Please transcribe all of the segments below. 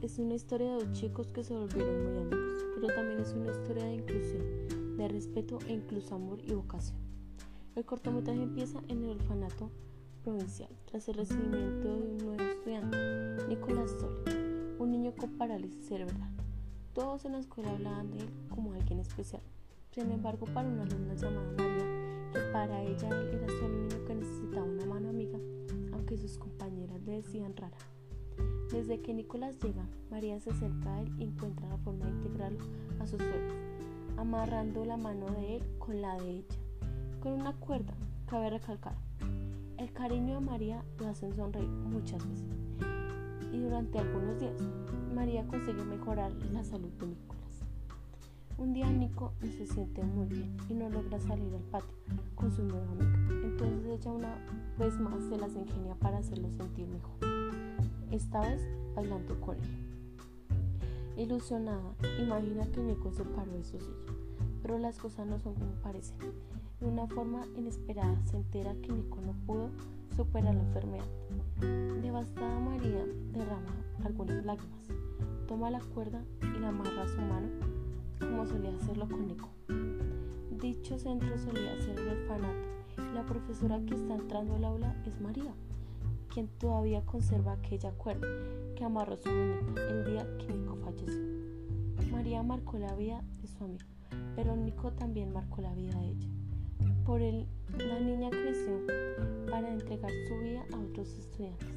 es una historia de dos chicos que se volvieron muy amigos, pero también es una historia de inclusión, de respeto e incluso amor y vocación. El cortometraje empieza en el orfanato provincial, tras el recibimiento de un nuevo estudiante, Nicolás Soli, un niño con parálisis cerebral. Todos en la escuela hablaban de él como alguien especial. Sin embargo, para una alumna llamada María, que para ella él era solo un niño que necesitaba una mano amiga, aunque sus compañeras le decían rara. Desde que Nicolás llega, María se acerca a él y encuentra la forma de integrarlo a sus sueños, amarrando la mano de él con la de ella, con una cuerda, cabe recalcar. El cariño de María lo hacen sonreír muchas veces y durante algunos días María consigue mejorar la salud de Nicolás. Un día Nico no se siente muy bien y no logra salir al patio con su nueva amiga. Entonces ella una vez más se las ingenia para hacerlo sentir mejor esta vez bailando con él. Ilusionada, imagina que Nico se paró de su silla, pero las cosas no son como parecen. De una forma inesperada se entera que Nico no pudo superar la enfermedad. Devastada María derrama algunas lágrimas, toma la cuerda y la amarra a su mano como solía hacerlo con Nico. Dicho centro solía ser el orfanato y la profesora que está entrando al aula es María quien todavía conserva aquella cuerda que amarró su muñeca el día que Nico falleció. María marcó la vida de su amigo, pero Nico también marcó la vida de ella. Por él, la niña creció para entregar su vida a otros estudiantes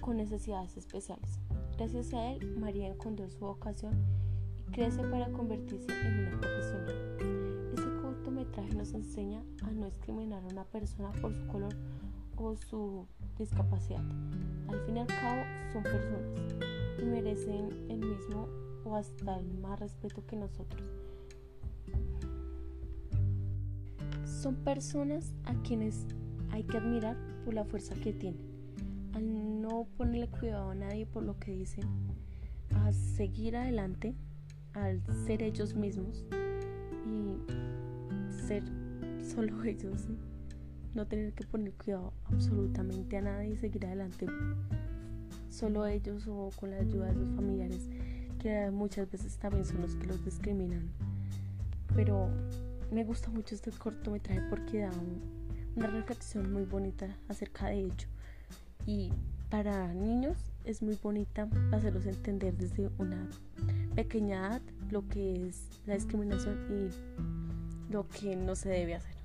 con necesidades especiales. Gracias a él, María encontró su vocación y crece para convertirse en una profesional. Este cortometraje nos enseña a no discriminar a una persona por su color o su discapacidad. Al fin y al cabo son personas y merecen el mismo o hasta el más respeto que nosotros. Son personas a quienes hay que admirar por la fuerza que tienen, al no ponerle cuidado a nadie por lo que dicen, a seguir adelante, al ser ellos mismos y ser solo ellos no tener que poner cuidado absolutamente a nadie y seguir adelante solo ellos o con la ayuda de sus familiares que muchas veces también son los que los discriminan. Pero me gusta mucho este cortometraje porque da una reflexión muy bonita acerca de ello. Y para niños es muy bonita hacerlos entender desde una pequeña edad lo que es la discriminación y lo que no se debe hacer